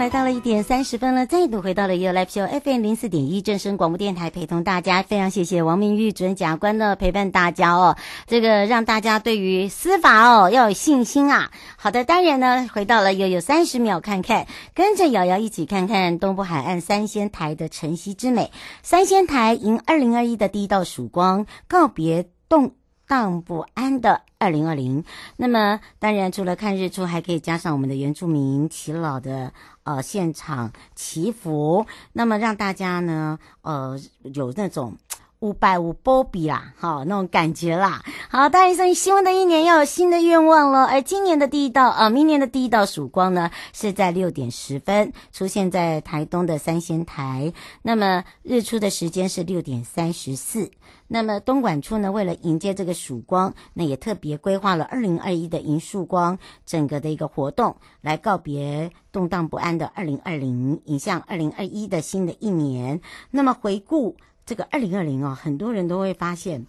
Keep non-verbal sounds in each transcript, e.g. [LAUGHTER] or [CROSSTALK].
来到了一点三十分了，再度回到了 YOYO Live Show FM 零四点一正声广播电台，陪同大家。非常谢谢王明玉主任检察官的陪伴大家哦，这个让大家对于司法哦要有信心啊。好的，当然呢，回到了又有三十秒看看，跟着瑶瑶一起看看东部海岸三仙台的晨曦之美。三仙台迎二零二一的第一道曙光，告别动荡不安的二零二零。那么，当然除了看日出，还可以加上我们的原住民祈老的。呃，现场祈福，那么让大家呢，呃，有那种五百五波比啦，好那种感觉啦。好，当然说希望的一年要有新的愿望了。而今年的第一道，呃，明年的第一道曙光呢，是在六点十分出现在台东的三仙台。那么日出的时间是六点三十四。那么东莞处呢，为了迎接这个曙光，那也特别规划了二零二一的迎曙光整个的一个活动，来告别动荡不安的二零二零，迎向二零二一的新的一年。那么回顾这个二零二零啊，很多人都会发现，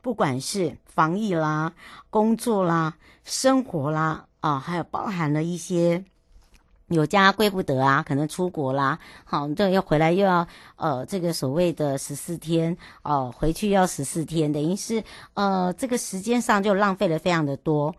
不管是防疫啦、工作啦、生活啦啊，还有包含了一些。有家归不得啊，可能出国啦，好，这又回来又要呃，这个所谓的十四天哦、回去要十四天，等于是呃，这个时间上就浪费了非常的多。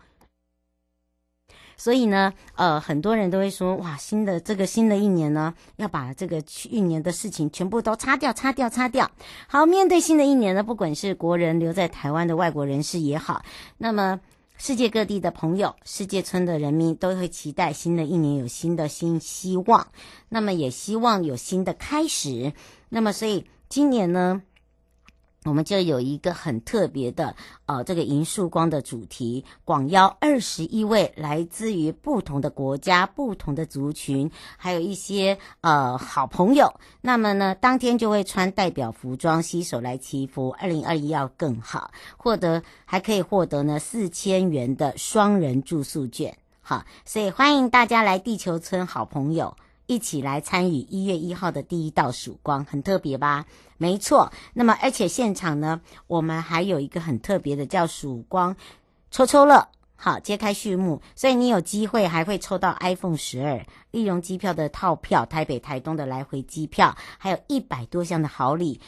所以呢，呃，很多人都会说，哇，新的这个新的一年呢，要把这个去年的事情全部都擦掉，擦掉，擦掉。好，面对新的一年呢，不管是国人留在台湾的外国人士也好，那么。世界各地的朋友，世界村的人民都会期待新的一年有新的新希望，那么也希望有新的开始。那么，所以今年呢，我们就有一个很特别的，呃，这个迎曙光的主题，广邀二十一位来自于不同的国家、不同的族群，还有一些呃好朋友。那么呢，当天就会穿代表服装，携手来祈福，二零二一要更好，获得还可以获得呢四千元的双人住宿券。好，所以欢迎大家来地球村，好朋友。一起来参与一月一号的第一道曙光，很特别吧？没错。那么，而且现场呢，我们还有一个很特别的，叫曙光抽抽乐，好，揭开序幕。所以你有机会还会抽到 iPhone 十二、立荣机票的套票、台北、台东的来回机票，还有一百多项的好礼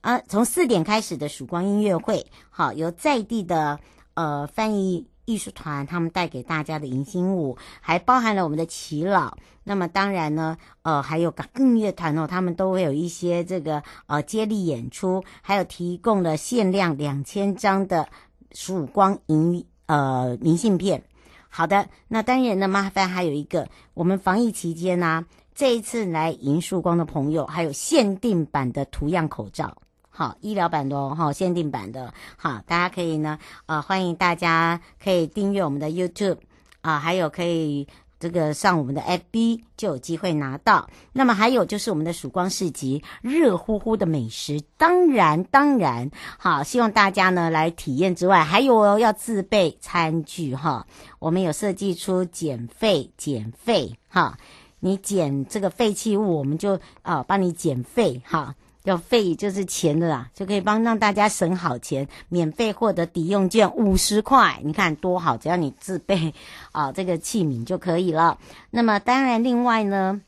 啊！从四点开始的曙光音乐会，好，由在地的呃翻译。艺术团他们带给大家的迎新舞，还包含了我们的耆老。那么当然呢，呃，还有港乐乐团哦，他们都会有一些这个呃接力演出，还有提供了限量两千张的曙光迎呃明信片。好的，那当然呢，麻烦还有一个，我们防疫期间呢、这一次来迎曙光的朋友，还有限定版的图样口罩。好，医疗版的哦，哈，限定版的，好，大家可以呢，呃，欢迎大家可以订阅我们的 YouTube 啊、还有可以这个上我们的 FB 就有机会拿到。那么还有就是我们的曙光市集，热乎乎的美食，当然当然，好，希望大家呢来体验之外，还有要自备餐具哈。我们有设计出减废减废哈，你捡这个废弃物，我们就啊帮你减废哈。要费就是钱的啦，就可以帮让大家省好钱，免费获得抵用券五十块，你看多好！只要你自备啊这个器皿就可以了。那么当然，另外呢，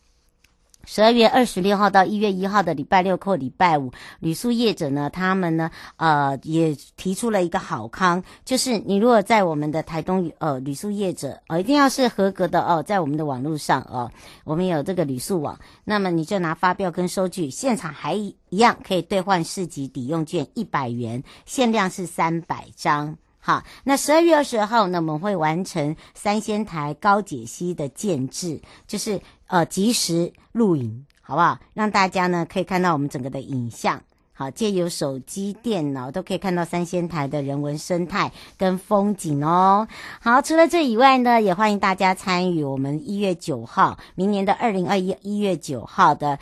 十二月二十六号到一月一号的礼拜六或礼拜五，旅宿业者呢，他们呢，呃，也提出了一个好康，就是你如果在我们的台东呃旅宿业者，呃，一定要是合格的哦，在我们的网络上哦，我们有这个旅宿网，那么你就拿发票跟收据，现场还一样可以兑换市集抵用券一百元，限量是三百张。好，那十二月二十号呢，我们会完成三仙台高解析的建置，就是呃即时录影，好不好？让大家呢可以看到我们整个的影像，好，借由手机、电脑都可以看到三仙台的人文生态跟风景哦。好，除了这以外呢，也欢迎大家参与我们一月九号，明年的二零二一一月九号的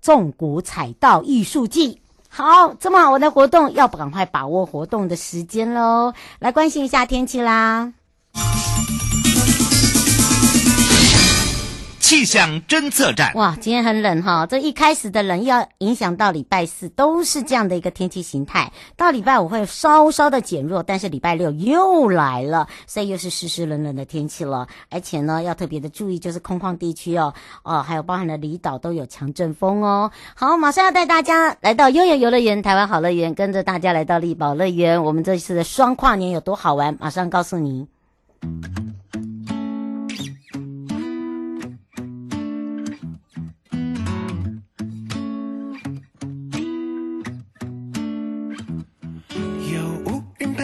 纵谷彩道艺术季。好，这么好玩的活动，要赶快把握活动的时间喽！来关心一下天气啦。气象侦测站。哇，今天很冷哈，这一开始的冷要影响到礼拜四，都是这样的一个天气形态。到礼拜五会稍稍的减弱，但是礼拜六又来了，所以又是湿湿冷冷的天气了。而且呢，要特别的注意，就是空旷地区哦，哦，还有包含了离岛都有强阵风哦。好，马上要带大家来到悠游游乐园台湾好乐园，跟着大家来到丽宝乐园。我们这次的双跨年有多好玩？马上告诉你。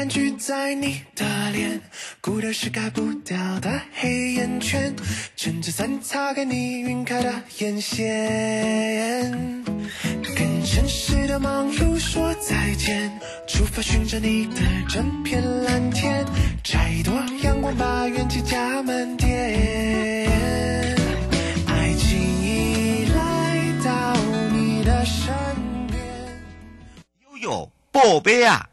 聚在你的脸，孤独是盖不掉的黑眼圈，撑着伞擦干你晕开的眼线，跟城市的忙碌说再见，出发寻找你的整片蓝天，摘一朵阳光把元气加满点，爱情已来到你的身边。悠悠宝贝啊！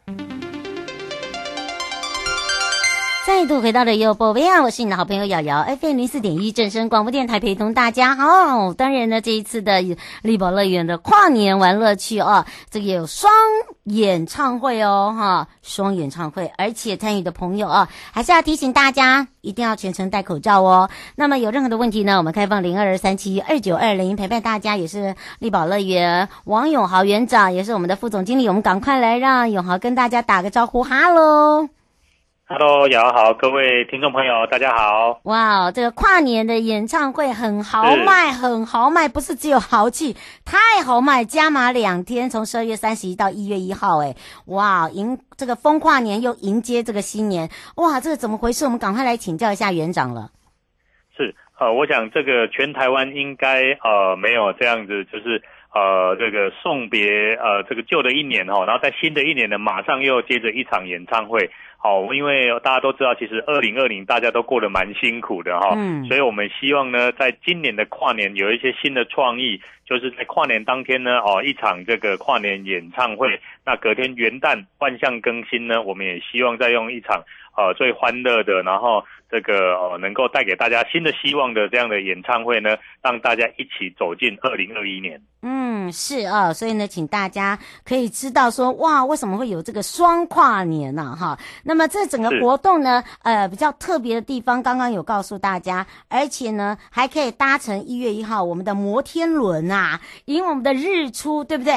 再度回到了优播薇娅，我是你的好朋友瑶瑶，FM 零四点一正声广播电台，陪同大家。哦，当然呢，这一次的丽宝乐园的跨年玩乐趣哦，这个有双演唱会哦，哈，双演唱会，而且参与的朋友哦，还是要提醒大家，一定要全程戴口罩哦。那么有任何的问题呢，我们开放零二二三七二九二零陪伴大家，也是丽宝乐园王永豪园长，也是我们的副总经理，我们赶快来让永豪跟大家打个招呼，哈喽。Hello，瑶好，各位听众朋友，大家好。哇，这个跨年的演唱会很豪迈，很豪迈，不是只有豪气，太豪迈，加码两天，从十二月三十一到一月一号，哎，哇，迎这个风跨年又迎接这个新年，哇，这个怎么回事？我们赶快来请教一下园长了。是，呃，我想这个全台湾应该呃没有这样子，就是呃这个送别呃这个旧的一年哈，然后在新的一年呢，马上又接着一场演唱会。好，因为大家都知道，其实二零二零大家都过得蛮辛苦的哈，嗯，所以我们希望呢，在今年的跨年有一些新的创意，就是在跨年当天呢，哦，一场这个跨年演唱会，那隔天元旦万象更新呢，我们也希望再用一场呃最欢乐的，然后这个呃能够带给大家新的希望的这样的演唱会呢，让大家一起走进二零二一年。嗯，是啊，所以呢，请大家可以知道说，哇，为什么会有这个双跨年呢？哈，那么这整个活动呢，呃，比较特别的地方，刚刚有告诉大家，而且呢，还可以搭乘一月一号我们的摩天轮啊，迎我们的日出，对不对？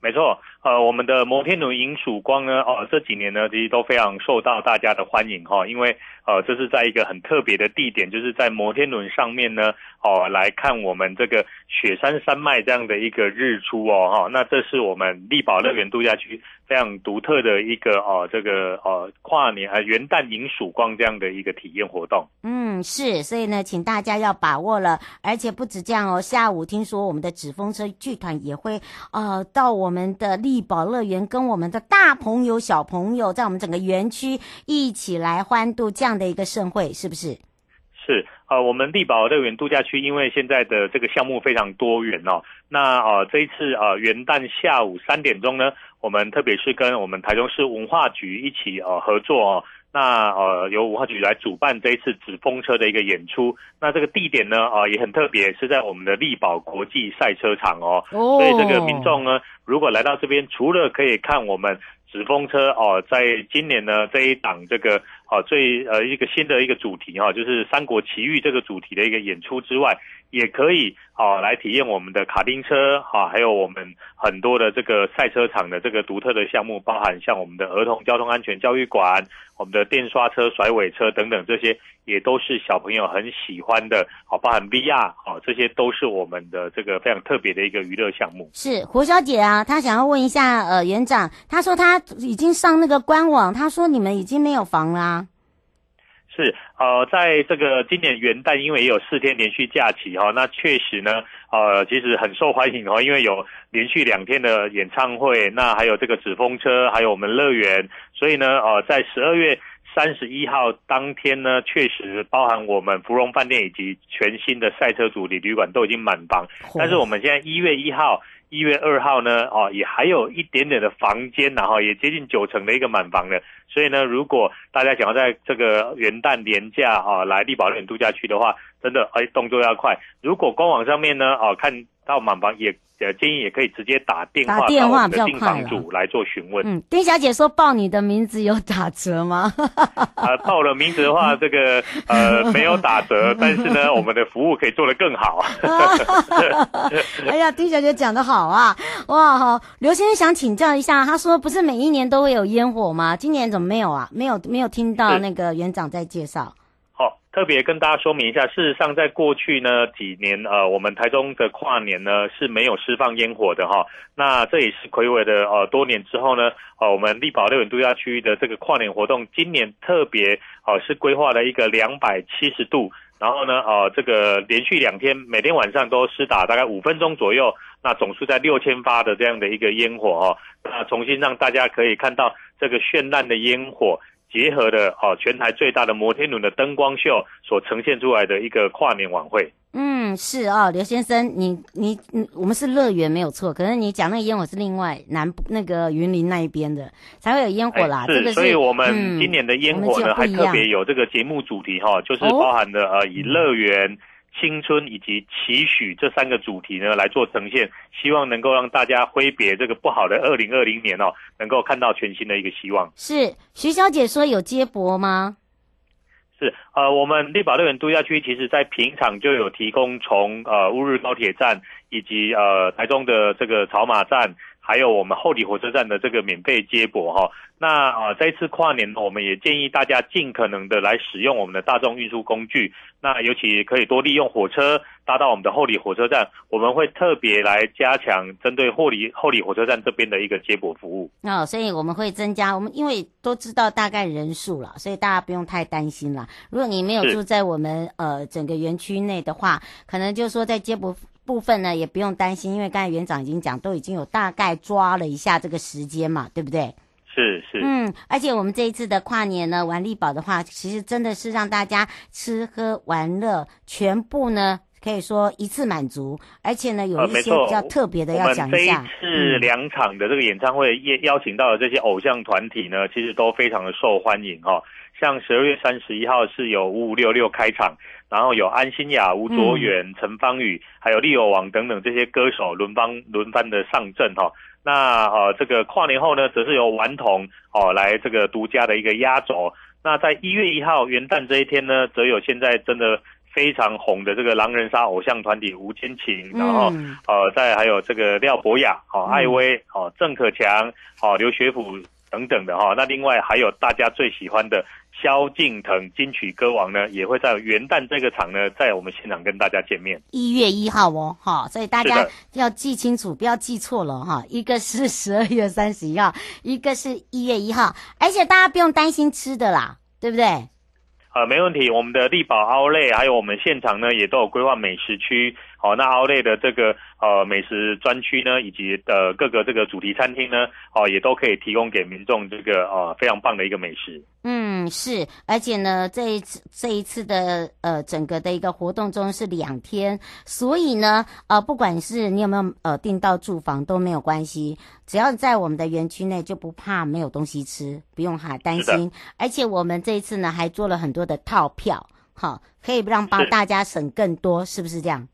没错，呃，我们的摩天轮迎曙光呢，哦，这几年呢，其实都非常受到大家的欢迎哈，因为呃，这是在一个很特别的地点，就是在摩天轮上面呢。哦，来看我们这个雪山山脉这样的一个日出哦，哈，那这是我们丽宝乐园度假区非常独特的一个哦，这个呃跨年啊元旦迎曙光这样的一个体验活动。嗯，是，所以呢，请大家要把握了，而且不止这样哦，下午听说我们的纸风车剧团也会呃到我们的丽宝乐园，跟我们的大朋友小朋友在我们整个园区一起来欢度这样的一个盛会，是不是？是。呃，我们力宝乐园度假区因为现在的这个项目非常多元哦，那呃这一次呃元旦下午三点钟呢，我们特别是跟我们台中市文化局一起呃合作哦，那呃由文化局来主办这一次纸风车的一个演出，那这个地点呢呃也很特别，是在我们的力宝国际赛车场哦，所以这个民众呢如果来到这边，除了可以看我们纸风车哦，在今年呢这一档这个啊最呃一个新的一个主题哈、啊，就是《三国奇遇》这个主题的一个演出之外，也可以啊来体验我们的卡丁车啊，还有我们很多的这个赛车场的这个独特的项目，包含像我们的儿童交通安全教育馆、我们的电刷车、甩尾车等等，这些也都是小朋友很喜欢的。好，包含 VR 啊，这些都是我们的这个非常特别的一个娱乐项目。是胡小姐啊，她想要问一下呃园长，她说她已经上那个官网，她说你们已经没有房啦、是，呃，在这个今年元旦，因为也有四天连续假期哈，那确实呢，呃，其实很受欢迎哦，因为有连续两天的演唱会，那还有这个纸风车，还有我们乐园，所以呢，呃，在十二月三十一号当天呢，确实包含我们芙蓉饭店以及全新的赛车主题旅馆都已经满房，但是我们现在一月一号。一月二号呢，哦，也还有一点点的房间，然后也接近九成的一个满房的。所以呢，如果大家想要在这个元旦年假啊来丽宝乐园度假区的话，真的哎动作要快。如果官网上面呢，哦看到满房也。呃，建议也可以直接打电话，打电话比较快了。来做询问。嗯，丁小姐说报你的名字有打折吗？呃，[LAUGHS] 报了名字的话，[LAUGHS] 这个呃没有打折，[LAUGHS] 但是呢，我们的服务可以做得更好。哎呀，丁小姐讲得好啊！哇，好，刘先生想请教一下，他说不是每一年都会有烟火吗？今年怎么没有啊？没有，没有听到那个园长在介绍。特别跟大家说明一下，事实上，在过去呢几年，呃，我们台中的跨年呢是没有释放烟火的哈。那这也是睽违的呃多年之后呢，呃，我们力宝乐园度假区的这个跨年活动，今年特别呃是规划了一个两百七十度，然后呢，呃，这个连续两天，每天晚上都施打大概五分钟左右，那总数在六千发的这样的一个烟火哈，那重新让大家可以看到这个绚烂的烟火。结合的哦，全台最大的摩天轮的灯光秀所呈现出来的一个跨年晚会。嗯，是哦，刘先生，你你你，我们是乐园没有错，可是你讲那个烟火是另外南部那个云林那一边的才会有烟火啦。是，这个是，所以我们今年的烟火呢，嗯、还特别有这个节目主题哈，就是包含的呃，以乐园。青春以及期许这三个主题呢，来做呈现，希望能够让大家挥别这个不好的二零二零年哦，能够看到全新的一个希望。是徐小姐说有接驳吗？是，呃，我们绿宝乐园度假区其实在平常就有提供从呃乌日高铁站以及呃台中的这个草马站。还有我们后里火车站的这个免费接驳哈，那啊这一次跨年，我们也建议大家尽可能的来使用我们的大众运输工具，那尤其可以多利用火车搭到我们的后里火车站，我们会特别来加强针对后里后里火车站这边的一个接驳服务。哦，所以我们会增加我们，因为都知道大概人数了，所以大家不用太担心了。如果你没有住在我们呃整个园区内的话，可能就是说在接驳。部分呢也不用担心，因为刚才园长已经讲，都已经有大概抓了一下这个时间嘛，对不对？是是。嗯，而且我们这一次的跨年呢，玩力宝的话，其实真的是让大家吃喝玩乐全部呢，可以说一次满足，而且呢有一些比较特别的要讲一下。呃、我们这一次两场的这个演唱会，邀邀请到的这些偶像团体呢，其实都非常的受欢迎哈、哦。像十二月三十一号是有五五六六开场。然后有安心雅、吴卓源、陈芳宇，还有利友王等等这些歌手轮番轮番的上阵哈。那呃，这个跨年后呢，则是由顽童哦来这个独家的一个压轴。那在一月一号元旦这一天呢，则有现在真的非常红的这个狼人杀偶像团体吴千晴，然后呃，再还有这个廖博雅、哦艾薇、哦郑可强、哦刘学辅等等的哈。那另外还有大家最喜欢的。萧敬腾金曲歌王呢，也会在元旦这个场呢，在我们现场跟大家见面。一月一号哦，哈，所以大家要记清楚，不要记错了哈。一个是 [LAUGHS] 十二月三十一号，一个是一月一号，而且大家不用担心吃的啦，对不对？呃，没问题。我们的丽宝 Outlet 还有我们现场呢，也都有规划美食区。好，那 Outlet 的这个呃美食专区呢，以及的各个这个主题餐厅呢，哦，也都可以提供给民众这个呃非常棒的一个美食。嗯，是，而且呢，这一次这一次的呃整个的一个活动中是两天，所以呢，呃，不管是你有没有呃订到住房都没有关系，只要在我们的园区内就不怕没有东西吃，不用哈担心。而且我们这一次呢还做了很多的套票，好，可以让帮大家省更多，是，是不是这样？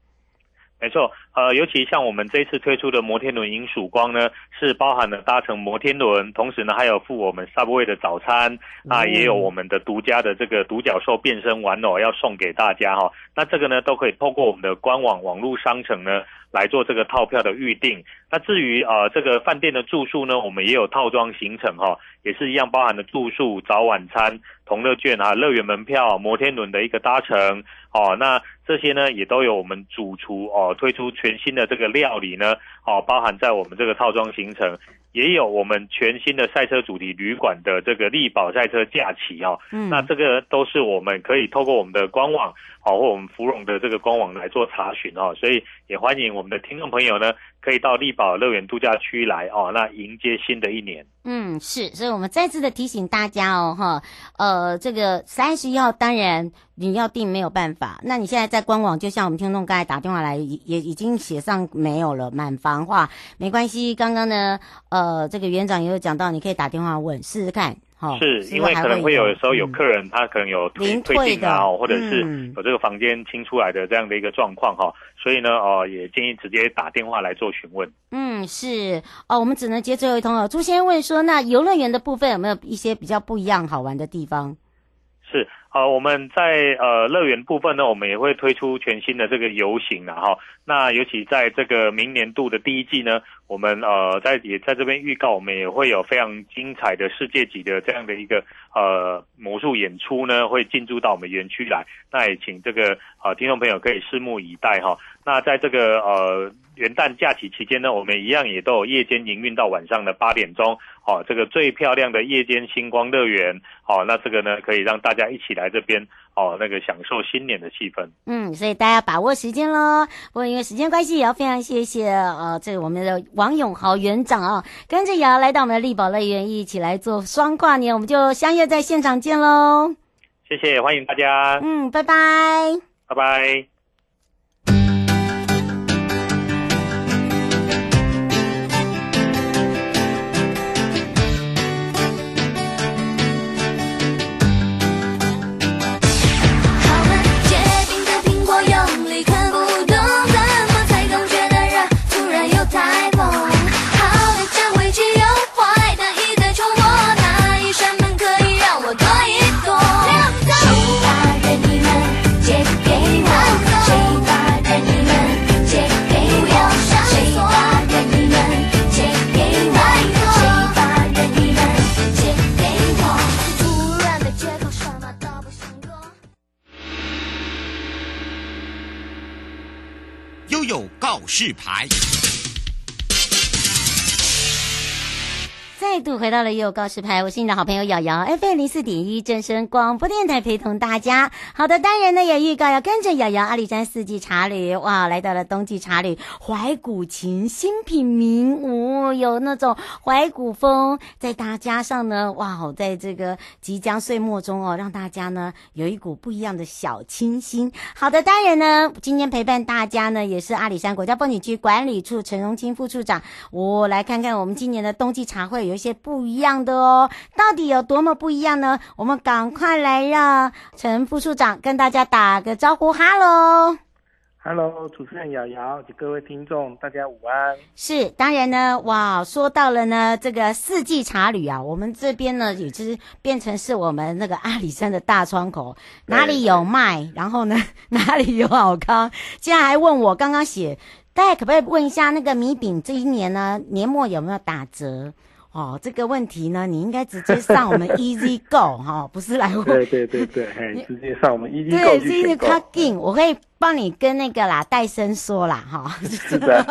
没错，呃，尤其像我们这次推出的摩天轮迎曙光呢，是包含了搭乘摩天轮，同时呢还有附我们 Subway 的早餐，啊，也有我们的独家的这个独角兽变身玩偶要送给大家哈。那这个呢都可以透过我们的官网网络商城呢来做这个套票的预定。那至于啊这个饭店的住宿呢，我们也有套装行程哈，也是一样包含的住宿、早晚餐、同乐券啊、乐园门票、摩天轮的一个搭乘哦，那。这些呢也都有我们主厨哦推出全新的这个料理呢哦包含在我们这个套装行程，也有我们全新的赛车主题旅馆的这个力宝赛车假期哦，嗯，那这个都是我们可以透过我们的官网哦或我们芙蓉的这个官网来做查询哦，所以也欢迎我们的听众朋友呢可以到丽宝乐园度假区来哦，那迎接新的一年。嗯，是，所以我们再次的提醒大家哦，哈，呃，这个三十一号当然你要订没有办法，那你现在在官网，就像我们听众刚才打电话来，也已经写上没有了，满房话，没关系。刚刚呢，呃，这个园长也有讲到，你可以打电话问试试看。好，是因为可能会有的时候有客人、嗯、他可能有退退订啊，或者是有这个房间清出来的这样的一个状况哈、嗯，所以呢，哦，也建议直接打电话来做询问。嗯，是哦，我们只能接最后一通了。朱先生问说，那游乐园的部分有没有一些比较不一样好玩的地方？是。呃，我们在呃乐园部分呢，我们也会推出全新的这个游行了哈。那尤其在这个明年度的第一季呢，我们呃在也在这边预告，我们也会有非常精彩的世界级的这样的一个呃魔术演出呢，会进驻到我们园区来。那也请这个呃听众朋友可以拭目以待哈。那在这个呃元旦假期期间呢，我们一样也都有夜间营运到晚上的八点钟。哦，这个最漂亮的夜间星光乐园，哦，那这个呢可以让大家一起来这边哦，那个享受新年的气氛。嗯，所以大家把握时间喽。不过因为时间关系，也要非常谢谢呃，这个我们的王永豪园长啊，跟着也要来到我们的力宝乐园一起来做双跨年，我们就相约在现场见喽。谢谢，欢迎大家。嗯，拜拜。拜拜。有告示牌。再度回到了也有告示牌，我是你的好朋友瑶瑶，FM 零四点一正声广播电台陪同大家。好的，当然呢也预告要跟着瑶瑶阿里山四季茶旅，哇，来到了冬季茶旅怀古情新品名哦，有那种怀古风，再搭加上呢，哇，在这个即将岁末中哦，让大家呢有一股不一样的小清新。好的，当然呢，今天陪伴大家呢也是阿里山国家风景区管理处陈荣清副处长，我、来看看我们今年的冬季茶会。有一些不一样的哦，到底有多么不一样呢？我们赶快来让陈副处长跟大家打个招呼，哈喽，哈喽，主持人瑶瑶及各位听众，大家午安。是，当然呢，哇，说到了呢，这个四季茶旅啊，我们这边呢，也就是变成是我们那个阿里山的大窗口，哪里有卖，然后呢，[LAUGHS] 哪里有好康。竟然还问我刚刚写，大家可不可以问一下那个米饼这一年呢，年末有没有打折？哦，这个问题呢，你应该直接上我们 [LAUGHS] Easy Go 哈、哦，不是来问。对对对对，[LAUGHS] 嘿，直接上我们 Easy Go 去选购。对，Easy Cooking，我可以。帮你跟那个啦，戴森说啦，哈，是的，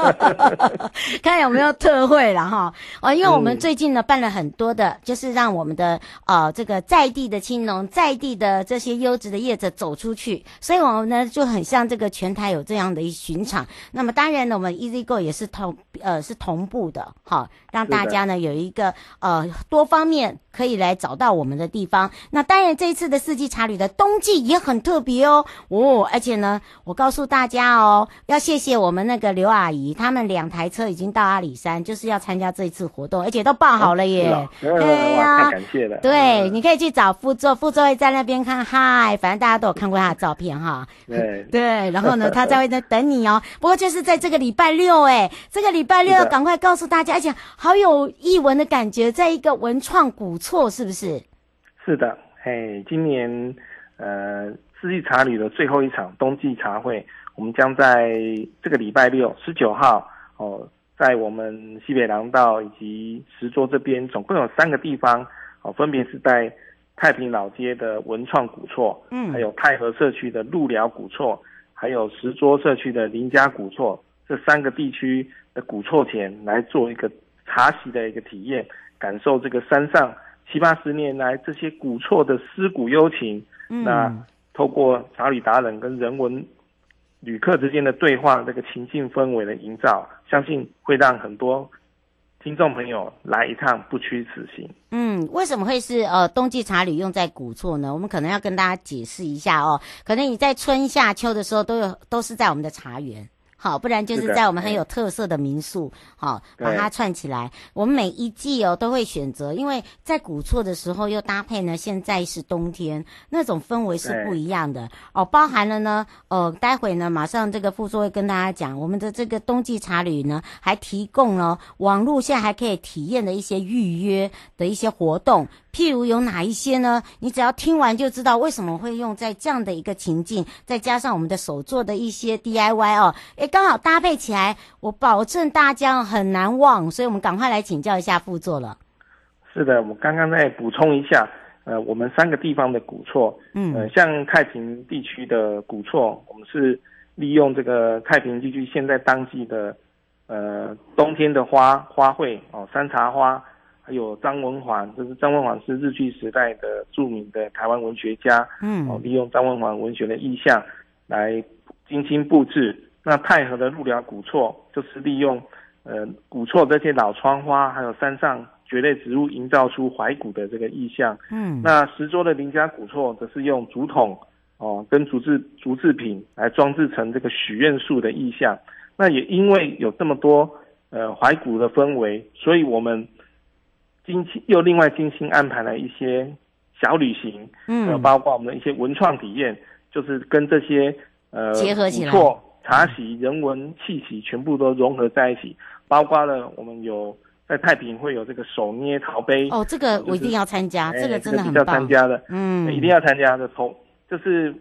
[LAUGHS] 看有没有特惠啦，哈，哦，因为我们最近呢办了很多的，嗯、就是让我们的呃这个在地的青农，在地的这些优质的业者走出去，所以我们呢就很像这个全台有这样的一巡场。那么当然呢，我们 Easy Go 也是同呃是同步的，哈，让大家呢有一个呃多方面可以来找到我们的地方。那当然这一次的四季茶旅的冬季也很特别哦，哦，而且呢。我告诉大家哦，要谢谢我们那个刘阿姨，他们两台车已经到阿里山，就是要参加这一次活动，而且都报好了耶。对呀，太感谢了。对，你可以去找副座，副座会在那边看嗨，反正大家都有看过他的照片哈。对 [LAUGHS] 对，然后呢，他在会在等你哦。不过就是在这个礼拜六，哎，这个礼拜六要赶快告诉大家，而且好有艺文的感觉，在一个文创古厝，是不是？是的，嘿，今年呃。四季茶旅的最后一场冬季茶会，我们将在这个礼拜六十九号哦，在我们西北廊道以及石桌这边，总共有三个地方哦，分别是在太平老街的文创古厝，嗯，还有太和社区的鹿寮古厝，还有石桌社区的林家古厝，这三个地区的古厝前来做一个茶席的一个体验，感受这个山上七八十年来这些古厝的思古幽情，嗯，那。透过茶旅达人跟人文旅客之间的对话，这个情境氛围的营造，相信会让很多听众朋友来一趟不虚此行。嗯，为什么会是呃冬季茶旅用在古厝呢？我们可能要跟大家解释一下哦。可能你在春夏秋的时候都有都是在我们的茶园。好，不然就是在我们很有特色的民宿，好，把它串起来。我们每一季哦都会选择，因为在古厝的时候又搭配呢，现在是冬天，那种氛围是不一样的哦。包含了呢，呃，待会呢马上这个副座会跟大家讲，我们的这个冬季茶旅呢还提供了网络现在还可以体验的一些预约的一些活动。譬如有哪一些呢？你只要听完就知道为什么会用在这样的一个情境，再加上我们的手做的一些 DIY 哦，诶，刚好搭配起来，我保证大家很难忘。所以我们赶快来请教一下副座了。是的，我刚刚再补充一下，呃，我们三个地方的古厝，嗯，呃，像太平地区的古厝，我们是利用这个太平地区现在当季的呃冬天的花花卉哦，山茶花。还有张文环，就是张文环是日据时代的著名的台湾文学家，嗯，哦，利用张文环文学的意象来精心布置。那太和的鹿寮古厝就是利用呃古厝这些老窗花，还有山上蕨类植物，营造出怀古的这个意象。嗯，那石桌的林家古厝则是用竹筒哦跟竹制竹制品来装置成这个许愿树的意象。那也因为有这么多呃怀古的氛围，所以我们。精心又另外精心安排了一些小旅行，嗯，包括我们的一些文创体验，就是跟这些呃结合起来，错茶席、人文气息全部都融合在一起，包括了我们有在太平会有这个手捏陶杯哦，这个我一定要参加，就是、这个真的很要参加的，嗯，一定要参加的。从就是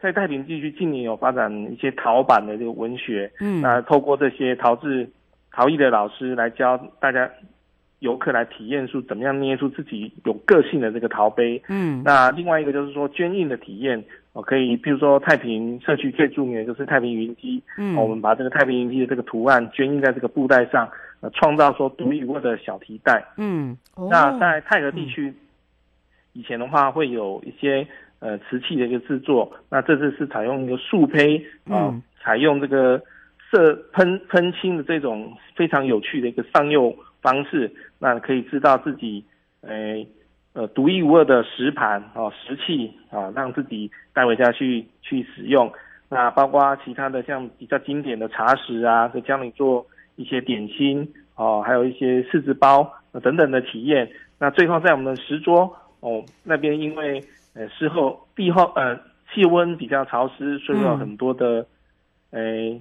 在太平地区近年有发展一些陶板的这个文学，嗯，那透过这些陶制陶艺的老师来教大家。游客来体验出怎么样捏出自己有个性的这个陶杯。嗯，那另外一个就是说捐印的体验，我可以，譬如说太平社区最著名的就是太平云梯。嗯，我们把这个太平云梯的这个图案捐印在这个布袋上，呃，创造说独一无二的小提袋。嗯，那在泰和地区，以前的话会有一些呃瓷器的一个制作，那这次是采用一个素胚啊，呃，采用这个色喷喷青的这种非常有趣的一个上釉。方式，那可以知道自己，诶，呃，独一无二的石盘哦，石器啊，让自己带回家去去使用。那包括其他的像比较经典的茶食啊，就教你做一些点心哦，还有一些柿子包等等的体验。那最后在我们的石桌哦那边，因为呃事后地后呃气温比较潮湿，所以有很多的诶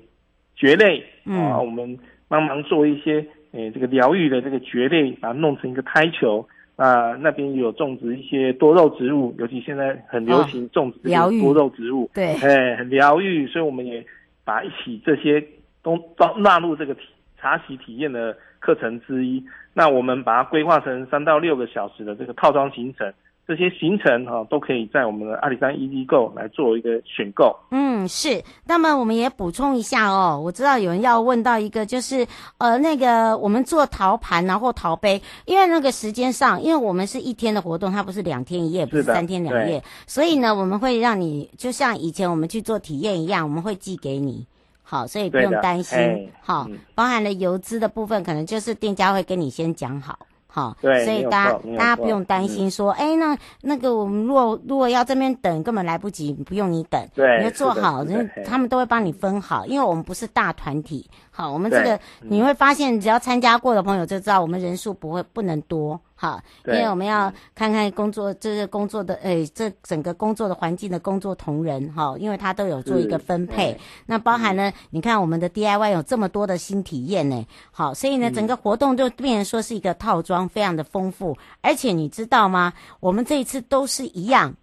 蕨类啊，我们帮忙做一些。诶，这个疗愈的这个蕨类，把它弄成一个胎球啊，那边有种植一些多肉植物，尤其现在很流行种植多肉植物，哦、对，哎，很疗愈，所以我们也把一起这些都都纳入这个体茶席体验的课程之一。那我们把它规划成三到六个小时的这个套装行程。这些行程哈、啊、都可以在我们的阿里山 Easy Go 来做一个选购。嗯，是。那么我们也补充一下哦，我知道有人要问到一个，就是呃那个我们做陶盘然后陶杯，因为那个时间上，因为我们是一天的活动，它不是两天一夜，不是三天两夜，所以呢，我们会让你就像以前我们去做体验一样，我们会寄给你。好，所以不用担心。好，包含了油资的部分，可能就是店家会跟你先讲好。好，对，所以大家大家不用担心说，哎、嗯，那那个我们如果如果要这边等，根本来不及，不用你等，对，你就做好，人他们都会帮你分好，因为我们不是大团体，好，我们这个你会发现，只要参加过的朋友就知道，我们人数不会不能多。好，因为我们要看看工作，这个工作的，诶，这整个工作的环境的工作同仁，哈，因为他都有做一个分配。那包含呢，你看我们的 DIY 有这么多的新体验呢，好，所以呢，整个活动就变成说是一个套装，非常的丰富。而且你知道吗？我们这一次都是一样，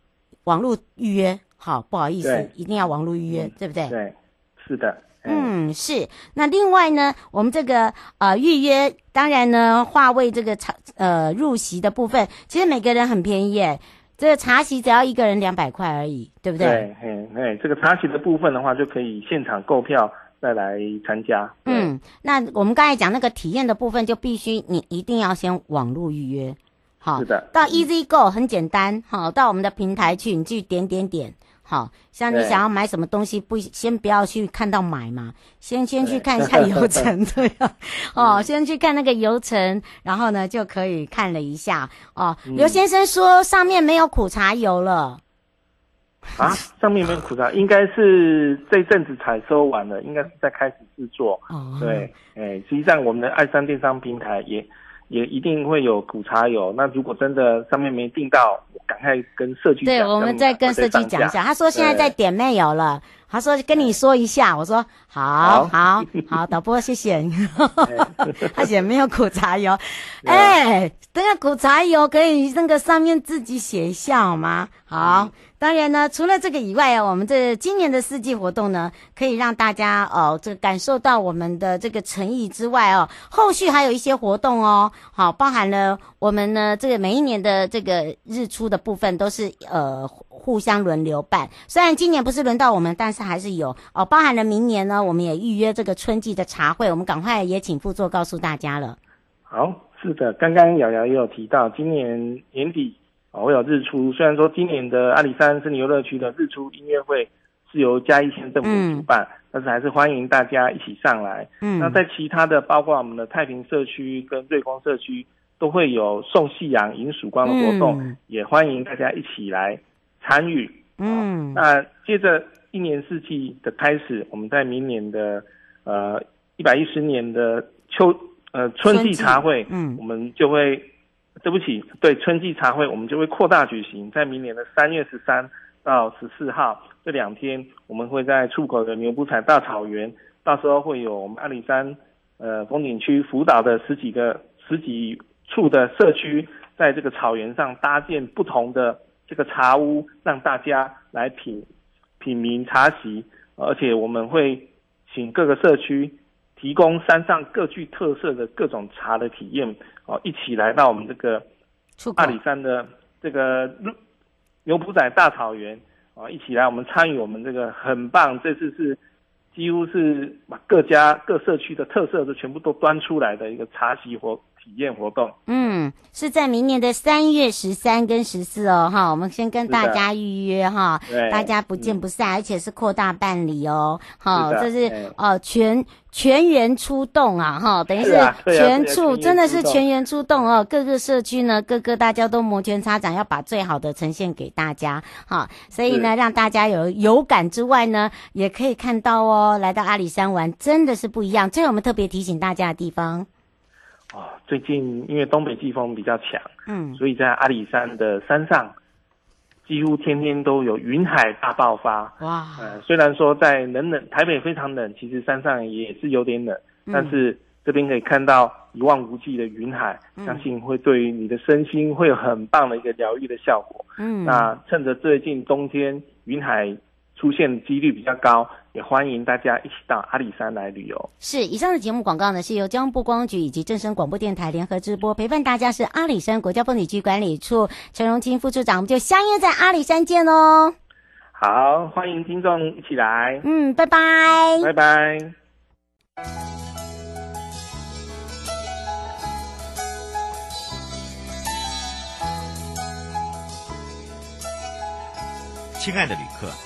网络预约，好，不好意思，一定要网络预约，对不对？对，是的。嗯，是。那另外呢，我们这个呃预约，当然呢，话位这个茶呃入席的部分，其实每个人很便宜耶。这个茶席只要一个人两百块而已，对不对？对，嘿，嘿，这个茶席的部分的话，就可以现场购票再来参加。嗯，那我们刚才讲那个体验的部分，就必须你一定要先网络预约。好，是的。到 Easy Go 很简单，好，到我们的平台去，你去点点点。好像你想要买什么东西，不先不要去看到买嘛，先先去看一下流程，对 [LAUGHS] 啊，哦，先去看那个流程，然后呢就可以看了一下哦。刘先生说上面没有苦茶油了，啊，上面没有苦茶，应该是这阵子采收完了，应该是在开始制作。哦，对，哎，实际上我们的爱山电商平台也。也一定会有苦茶油。那如果真的上面没订到，赶快跟社区。对，我们再跟社区讲一下。他说现在在点没有了。他说跟你说一下。我说好，好，好，导播谢谢。[LAUGHS] 他写没有苦茶油。哎，这个苦茶油可以那个上面自己写一下好吗？好。当然呢，除了这个以外啊，我们这今年的四季活动呢，可以让大家哦，这个感受到我们的这个诚意之外哦，后续还有一些活动哦，好，包含了我们呢这个每一年的这个日出的部分都是呃互相轮流办。虽然今年不是轮到我们，但是还是有哦，包含了明年呢，我们也预约这个春季的茶会，我们赶快也请副座告诉大家了。好，是的，刚刚瑶瑶也有提到，今年年底哦。会有日出，虽然说今年的阿里山森林游乐区的日出音乐会是由嘉义县政府主办，嗯，但是还是欢迎大家一起上来。嗯，那在其他的，包括我们的太平社区跟瑞光社区，都会有送夕阳、迎曙光的活动，嗯，也欢迎大家一起来参与。嗯，那接着一年四季的开始，我们在明年的呃一百一十年的秋呃春季茶会，嗯，我们就会。对不起，对春季茶会，我们就会扩大举行，在明年的三月十三到十四号这两天，我们会在出口的牛埔彩大草原，到时候会有我们阿里山呃风景区辅导的十几个十几处的社区，在这个草原上搭建不同的这个茶屋，让大家来品品茗茶席，而且我们会请各个社区提供山上各具特色的各种茶的体验。哦，一起来到我们这个阿里山的这个牛埔仔大草原，啊，一起来我们参与我们这个很棒，这次是几乎是把各家各社区的特色都全部都端出来的一个茶席活体验活动。嗯，是在明年的三月十三跟十四哦，哈，我们先跟大家预约哈，大家不见不散，嗯，而且是扩大办理哦，好，这是哦，呃，全。全员出动啊，哈，[LAUGHS] 等于是全处，真的是全员出动哦。各个社区呢，各个大家都摩拳擦掌，要把最好的呈现给大家，哈。所以呢，让大家有有感之外呢，也可以看到哦，来到阿里山玩真的是不一样。这是我们特别提醒大家的地方。哦，最近因为东北季风比较强，嗯，所以在阿里山的山上。几乎天天都有云海大爆发哇！呃，虽然说在冷冷台北非常冷，其实山上也是有点冷，嗯、但是这边可以看到一望无际的云海，嗯、相信会对于你的身心会有很棒的一个疗愈的效果。嗯，那趁着最近冬天云海。出现几率比较高，也欢迎大家一起到阿里山来旅游。是，以上的节目广告呢，是由交通部观光局以及正声广播电台联合直播，陪伴大家是阿里山国家风景区管理处陈荣清副处长，我们就相约在阿里山见哦。好，欢迎听众一起来。嗯，拜拜，拜拜。亲爱的旅客。